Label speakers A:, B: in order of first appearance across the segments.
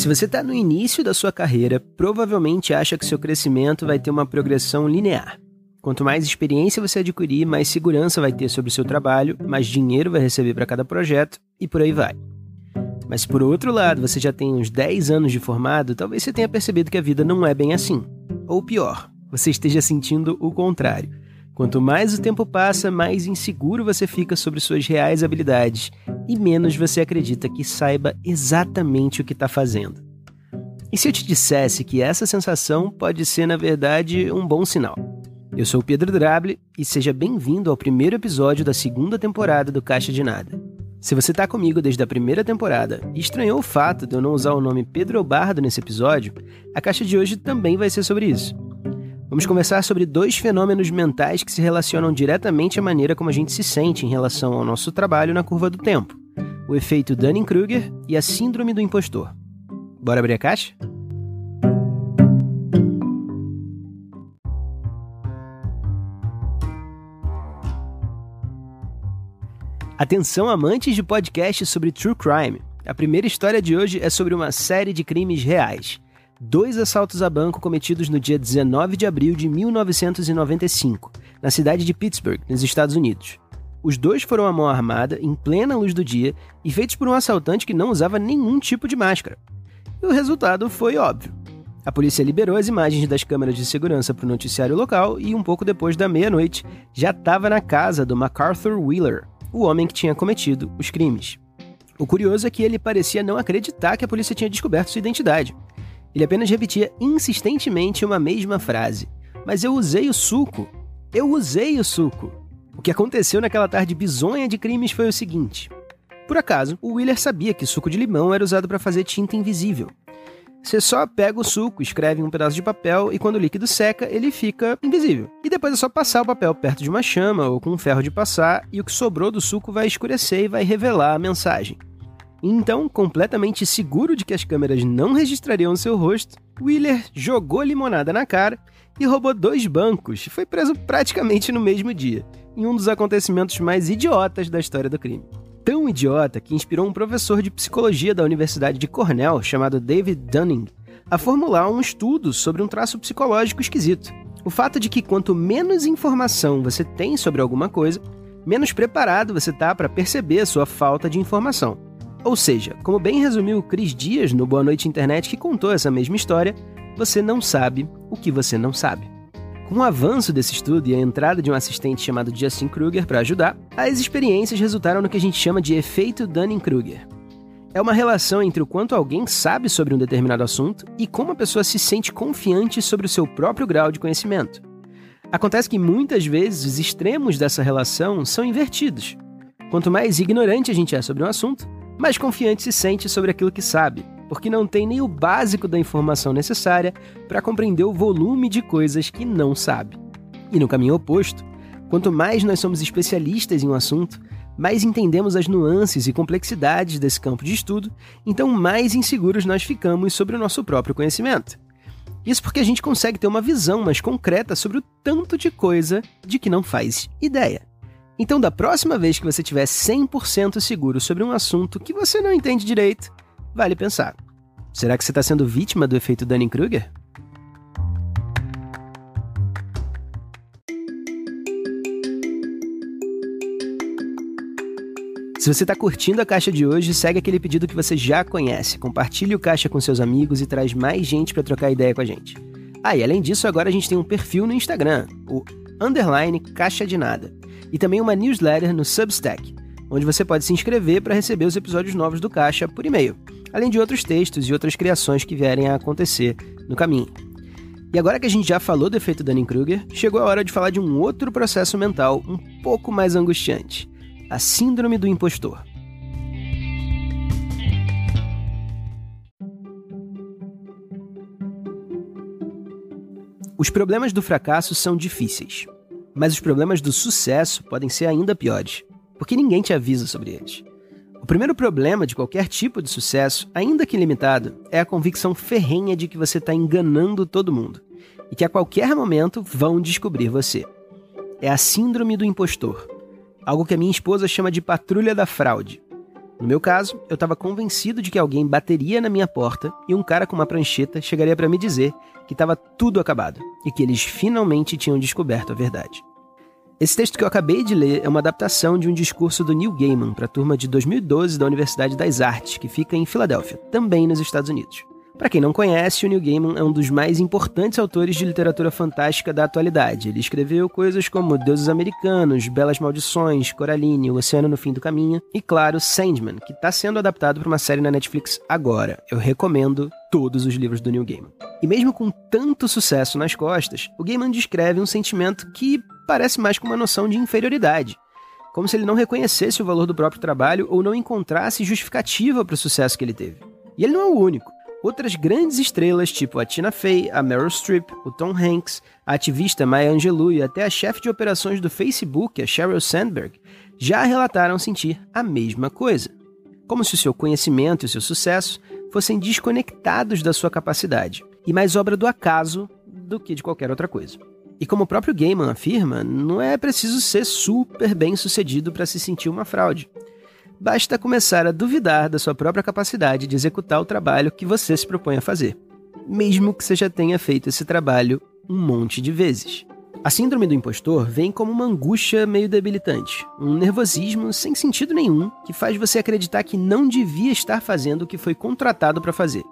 A: Se você está no início da sua carreira, provavelmente acha que seu crescimento vai ter uma progressão linear. Quanto mais experiência você adquirir, mais segurança vai ter sobre o seu trabalho, mais dinheiro vai receber para cada projeto e por aí vai. Mas por outro lado, você já tem uns 10 anos de formado, talvez você tenha percebido que a vida não é bem assim. Ou pior, você esteja sentindo o contrário. Quanto mais o tempo passa, mais inseguro você fica sobre suas reais habilidades e menos você acredita que saiba exatamente o que está fazendo. E se eu te dissesse que essa sensação pode ser, na verdade, um bom sinal? Eu sou o Pedro Drable e seja bem-vindo ao primeiro episódio da segunda temporada do Caixa de Nada. Se você está comigo desde a primeira temporada e estranhou o fato de eu não usar o nome Pedro Bardo nesse episódio, a caixa de hoje também vai ser sobre isso. Vamos conversar sobre dois fenômenos mentais que se relacionam diretamente à maneira como a gente se sente em relação ao nosso trabalho na curva do tempo: o efeito Dunning-Kruger e a síndrome do impostor. Bora abrir a caixa? Atenção amantes de podcasts sobre true crime. A primeira história de hoje é sobre uma série de crimes reais dois assaltos a banco cometidos no dia 19 de abril de 1995, na cidade de Pittsburgh, nos Estados Unidos. Os dois foram à mão armada, em plena luz do dia, e feitos por um assaltante que não usava nenhum tipo de máscara. E o resultado foi óbvio. A polícia liberou as imagens das câmeras de segurança para o noticiário local e, um pouco depois da meia-noite, já estava na casa do MacArthur Wheeler, o homem que tinha cometido os crimes. O curioso é que ele parecia não acreditar que a polícia tinha descoberto sua identidade. Ele apenas repetia insistentemente uma mesma frase. Mas eu usei o suco. Eu usei o suco. O que aconteceu naquela tarde bizonha de crimes foi o seguinte. Por acaso, o Wheeler sabia que suco de limão era usado para fazer tinta invisível. Você só pega o suco, escreve em um pedaço de papel e quando o líquido seca, ele fica invisível. E depois é só passar o papel perto de uma chama ou com um ferro de passar e o que sobrou do suco vai escurecer e vai revelar a mensagem. Então, completamente seguro de que as câmeras não registrariam seu rosto, Wheeler jogou limonada na cara e roubou dois bancos e foi preso praticamente no mesmo dia, em um dos acontecimentos mais idiotas da história do crime. Tão idiota que inspirou um professor de psicologia da Universidade de Cornell, chamado David Dunning, a formular um estudo sobre um traço psicológico esquisito. O fato de que quanto menos informação você tem sobre alguma coisa, menos preparado você está para perceber a sua falta de informação. Ou seja, como bem resumiu Cris Dias no Boa Noite Internet, que contou essa mesma história, você não sabe o que você não sabe. Com o avanço desse estudo e a entrada de um assistente chamado Justin Kruger para ajudar, as experiências resultaram no que a gente chama de efeito Dunning-Kruger. É uma relação entre o quanto alguém sabe sobre um determinado assunto e como a pessoa se sente confiante sobre o seu próprio grau de conhecimento. Acontece que muitas vezes os extremos dessa relação são invertidos. Quanto mais ignorante a gente é sobre um assunto, mais confiante se sente sobre aquilo que sabe, porque não tem nem o básico da informação necessária para compreender o volume de coisas que não sabe. E no caminho oposto, quanto mais nós somos especialistas em um assunto, mais entendemos as nuances e complexidades desse campo de estudo, então mais inseguros nós ficamos sobre o nosso próprio conhecimento. Isso porque a gente consegue ter uma visão mais concreta sobre o tanto de coisa de que não faz ideia. Então, da próxima vez que você estiver 100% seguro sobre um assunto que você não entende direito, vale pensar: será que você está sendo vítima do efeito Dunning-Kruger? Se você está curtindo a caixa de hoje, segue aquele pedido que você já conhece. Compartilhe o caixa com seus amigos e traz mais gente para trocar ideia com a gente. Ah, e além disso, agora a gente tem um perfil no Instagram, o underline caixa de nada e também uma newsletter no Substack, onde você pode se inscrever para receber os episódios novos do Caixa por e-mail, além de outros textos e outras criações que vierem a acontecer no caminho. E agora que a gente já falou do efeito Dunning-Kruger, chegou a hora de falar de um outro processo mental um pouco mais angustiante: a Síndrome do Impostor. Os problemas do fracasso são difíceis, mas os problemas do sucesso podem ser ainda piores, porque ninguém te avisa sobre eles. O primeiro problema de qualquer tipo de sucesso, ainda que limitado, é a convicção ferrenha de que você está enganando todo mundo e que a qualquer momento vão descobrir você. É a síndrome do impostor, algo que a minha esposa chama de patrulha da fraude. No meu caso, eu estava convencido de que alguém bateria na minha porta e um cara com uma prancheta chegaria para me dizer que estava tudo acabado e que eles finalmente tinham descoberto a verdade. Esse texto que eu acabei de ler é uma adaptação de um discurso do Neil Gaiman para a turma de 2012 da Universidade das Artes, que fica em Filadélfia, também nos Estados Unidos. Para quem não conhece, o Neil Gaiman é um dos mais importantes autores de literatura fantástica da atualidade. Ele escreveu coisas como Deuses Americanos, Belas Maldições, Coraline, O Oceano no Fim do Caminho e, claro, Sandman, que está sendo adaptado para uma série na Netflix agora. Eu recomendo todos os livros do Neil Gaiman. E mesmo com tanto sucesso nas costas, o Gaiman descreve um sentimento que parece mais com uma noção de inferioridade como se ele não reconhecesse o valor do próprio trabalho ou não encontrasse justificativa para o sucesso que ele teve. E ele não é o único. Outras grandes estrelas, tipo a Tina Fey, a Meryl Streep, o Tom Hanks, a ativista Maya Angelou e até a chefe de operações do Facebook, a Sheryl Sandberg, já relataram sentir a mesma coisa. Como se o seu conhecimento e o seu sucesso fossem desconectados da sua capacidade, e mais obra do acaso do que de qualquer outra coisa. E como o próprio Gaiman afirma, não é preciso ser super bem sucedido para se sentir uma fraude basta começar a duvidar da sua própria capacidade de executar o trabalho que você se propõe a fazer, mesmo que você já tenha feito esse trabalho um monte de vezes. A síndrome do impostor vem como uma angústia meio debilitante, um nervosismo sem sentido nenhum que faz você acreditar que não devia estar fazendo o que foi contratado para fazer,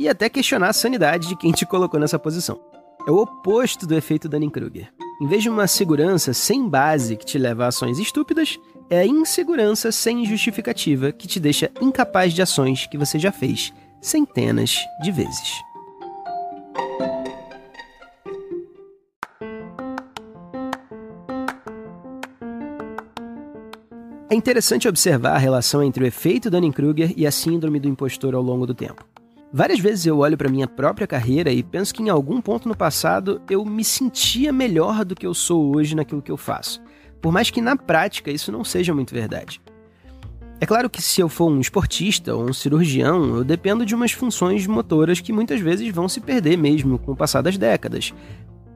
A: e até questionar a sanidade de quem te colocou nessa posição. É o oposto do efeito Dunning-Kruger. Em vez de uma segurança sem base que te leva a ações estúpidas, é a insegurança sem justificativa que te deixa incapaz de ações que você já fez centenas de vezes. É interessante observar a relação entre o efeito Dunning-Kruger e a síndrome do impostor ao longo do tempo. Várias vezes eu olho para minha própria carreira e penso que em algum ponto no passado eu me sentia melhor do que eu sou hoje naquilo que eu faço por mais que na prática isso não seja muito verdade. É claro que se eu for um esportista ou um cirurgião, eu dependo de umas funções motoras que muitas vezes vão se perder mesmo com o passar das décadas.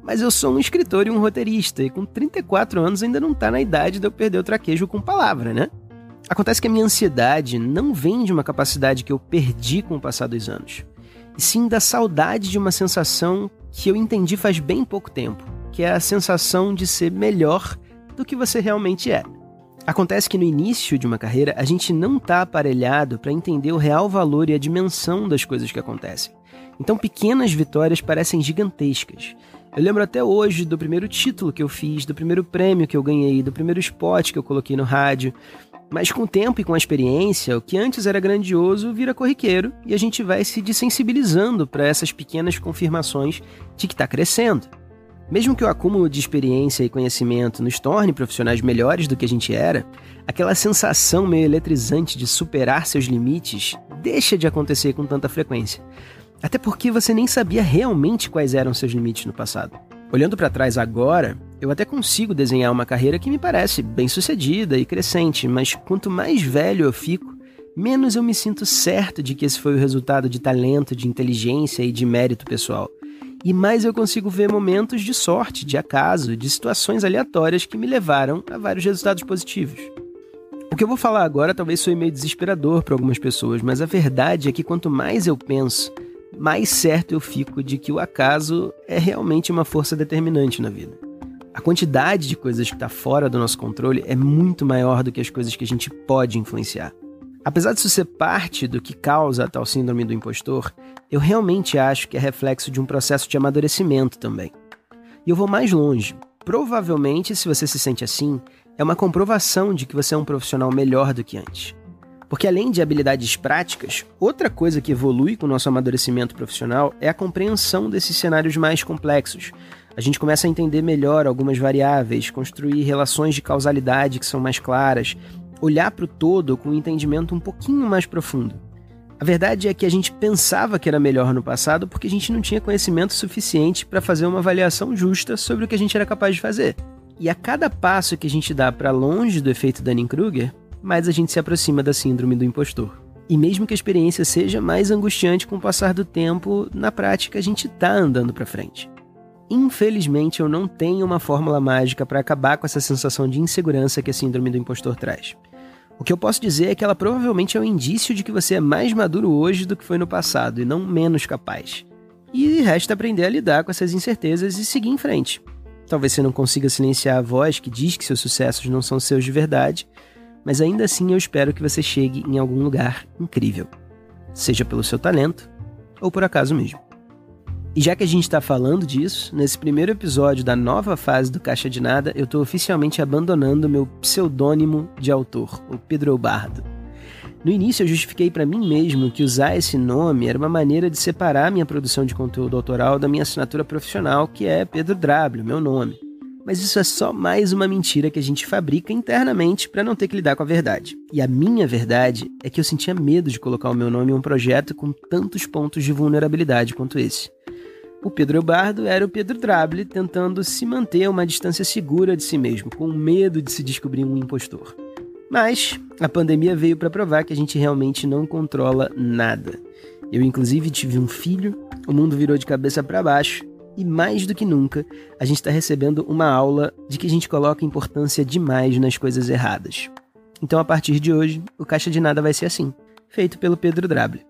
A: Mas eu sou um escritor e um roteirista, e com 34 anos ainda não está na idade de eu perder o traquejo com palavra, né? Acontece que a minha ansiedade não vem de uma capacidade que eu perdi com o passar dos anos, e sim da saudade de uma sensação que eu entendi faz bem pouco tempo, que é a sensação de ser melhor do que você realmente é. Acontece que no início de uma carreira a gente não está aparelhado para entender o real valor e a dimensão das coisas que acontecem. Então pequenas vitórias parecem gigantescas. Eu lembro até hoje do primeiro título que eu fiz, do primeiro prêmio que eu ganhei, do primeiro spot que eu coloquei no rádio. Mas com o tempo e com a experiência, o que antes era grandioso vira corriqueiro e a gente vai se desensibilizando para essas pequenas confirmações de que está crescendo. Mesmo que o acúmulo de experiência e conhecimento nos torne profissionais melhores do que a gente era, aquela sensação meio eletrizante de superar seus limites deixa de acontecer com tanta frequência. Até porque você nem sabia realmente quais eram seus limites no passado. Olhando para trás agora, eu até consigo desenhar uma carreira que me parece bem sucedida e crescente, mas quanto mais velho eu fico, menos eu me sinto certo de que esse foi o resultado de talento, de inteligência e de mérito pessoal e mais eu consigo ver momentos de sorte, de acaso, de situações aleatórias que me levaram a vários resultados positivos. O que eu vou falar agora talvez soe meio desesperador para algumas pessoas, mas a verdade é que quanto mais eu penso, mais certo eu fico de que o acaso é realmente uma força determinante na vida. A quantidade de coisas que está fora do nosso controle é muito maior do que as coisas que a gente pode influenciar. Apesar disso ser parte do que causa a tal síndrome do impostor, eu realmente acho que é reflexo de um processo de amadurecimento também. E eu vou mais longe. Provavelmente, se você se sente assim, é uma comprovação de que você é um profissional melhor do que antes. Porque além de habilidades práticas, outra coisa que evolui com o nosso amadurecimento profissional é a compreensão desses cenários mais complexos. A gente começa a entender melhor algumas variáveis, construir relações de causalidade que são mais claras, olhar para o todo com um entendimento um pouquinho mais profundo. A verdade é que a gente pensava que era melhor no passado porque a gente não tinha conhecimento suficiente para fazer uma avaliação justa sobre o que a gente era capaz de fazer. E a cada passo que a gente dá para longe do efeito Dunning-Kruger, mais a gente se aproxima da síndrome do impostor. E mesmo que a experiência seja mais angustiante com o passar do tempo, na prática a gente está andando para frente. Infelizmente, eu não tenho uma fórmula mágica para acabar com essa sensação de insegurança que a síndrome do impostor traz. O que eu posso dizer é que ela provavelmente é um indício de que você é mais maduro hoje do que foi no passado e não menos capaz. E resta aprender a lidar com essas incertezas e seguir em frente. Talvez você não consiga silenciar a voz que diz que seus sucessos não são seus de verdade, mas ainda assim eu espero que você chegue em algum lugar incrível, seja pelo seu talento ou por acaso mesmo. E já que a gente está falando disso, nesse primeiro episódio da nova fase do Caixa de Nada, eu estou oficialmente abandonando meu pseudônimo de autor, o Pedro Bardo. No início eu justifiquei para mim mesmo que usar esse nome era uma maneira de separar minha produção de conteúdo autoral da minha assinatura profissional, que é Pedro Drable, meu nome. Mas isso é só mais uma mentira que a gente fabrica internamente para não ter que lidar com a verdade. E a minha verdade é que eu sentia medo de colocar o meu nome em um projeto com tantos pontos de vulnerabilidade quanto esse. O Pedro Eubardo era o Pedro Drable tentando se manter a uma distância segura de si mesmo, com medo de se descobrir um impostor. Mas a pandemia veio para provar que a gente realmente não controla nada. Eu, inclusive, tive um filho, o mundo virou de cabeça para baixo e, mais do que nunca, a gente está recebendo uma aula de que a gente coloca importância demais nas coisas erradas. Então, a partir de hoje, o Caixa de Nada vai ser assim, feito pelo Pedro Drable.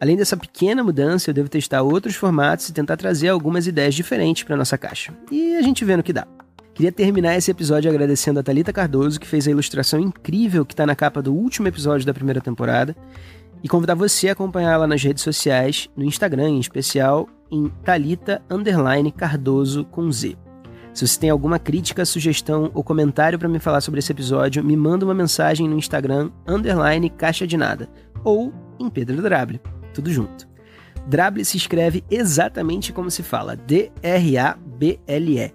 A: Além dessa pequena mudança, eu devo testar outros formatos e tentar trazer algumas ideias diferentes para nossa caixa. E a gente vê no que dá. Queria terminar esse episódio agradecendo a Talita Cardoso, que fez a ilustração incrível que está na capa do último episódio da primeira temporada, e convidar você a acompanhar ela nas redes sociais, no Instagram em especial, em Talita Cardoso com Z. Se você tem alguma crítica, sugestão ou comentário para me falar sobre esse episódio, me manda uma mensagem no Instagram underline caixa de nada ou em Pedro Drable tudo junto. Drable se escreve exatamente como se fala, D-R-A-B-L-E.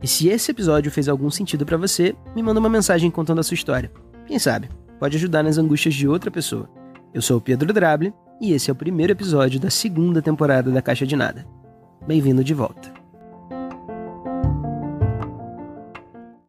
A: E se esse episódio fez algum sentido para você, me manda uma mensagem contando a sua história. Quem sabe, pode ajudar nas angústias de outra pessoa. Eu sou o Pedro Drable e esse é o primeiro episódio da segunda temporada da Caixa de Nada. Bem-vindo de volta.